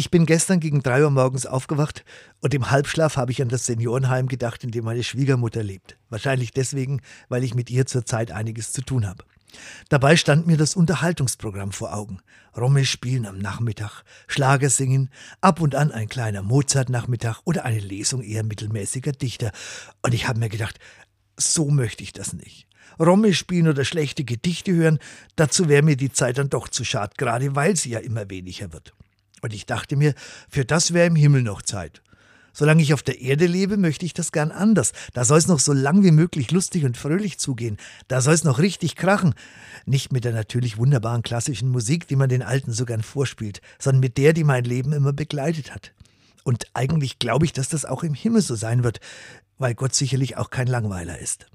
Ich bin gestern gegen drei Uhr morgens aufgewacht und im Halbschlaf habe ich an das Seniorenheim gedacht, in dem meine Schwiegermutter lebt. Wahrscheinlich deswegen, weil ich mit ihr zurzeit einiges zu tun habe. Dabei stand mir das Unterhaltungsprogramm vor Augen. Romme spielen am Nachmittag, Schlager singen, ab und an ein kleiner Mozart-Nachmittag oder eine Lesung eher mittelmäßiger Dichter. Und ich habe mir gedacht, so möchte ich das nicht. Romme spielen oder schlechte Gedichte hören, dazu wäre mir die Zeit dann doch zu schad, gerade weil sie ja immer weniger wird. Und ich dachte mir, für das wäre im Himmel noch Zeit. Solange ich auf der Erde lebe, möchte ich das gern anders. Da soll es noch so lang wie möglich lustig und fröhlich zugehen. Da soll es noch richtig krachen. Nicht mit der natürlich wunderbaren klassischen Musik, die man den Alten so gern vorspielt, sondern mit der, die mein Leben immer begleitet hat. Und eigentlich glaube ich, dass das auch im Himmel so sein wird, weil Gott sicherlich auch kein Langweiler ist.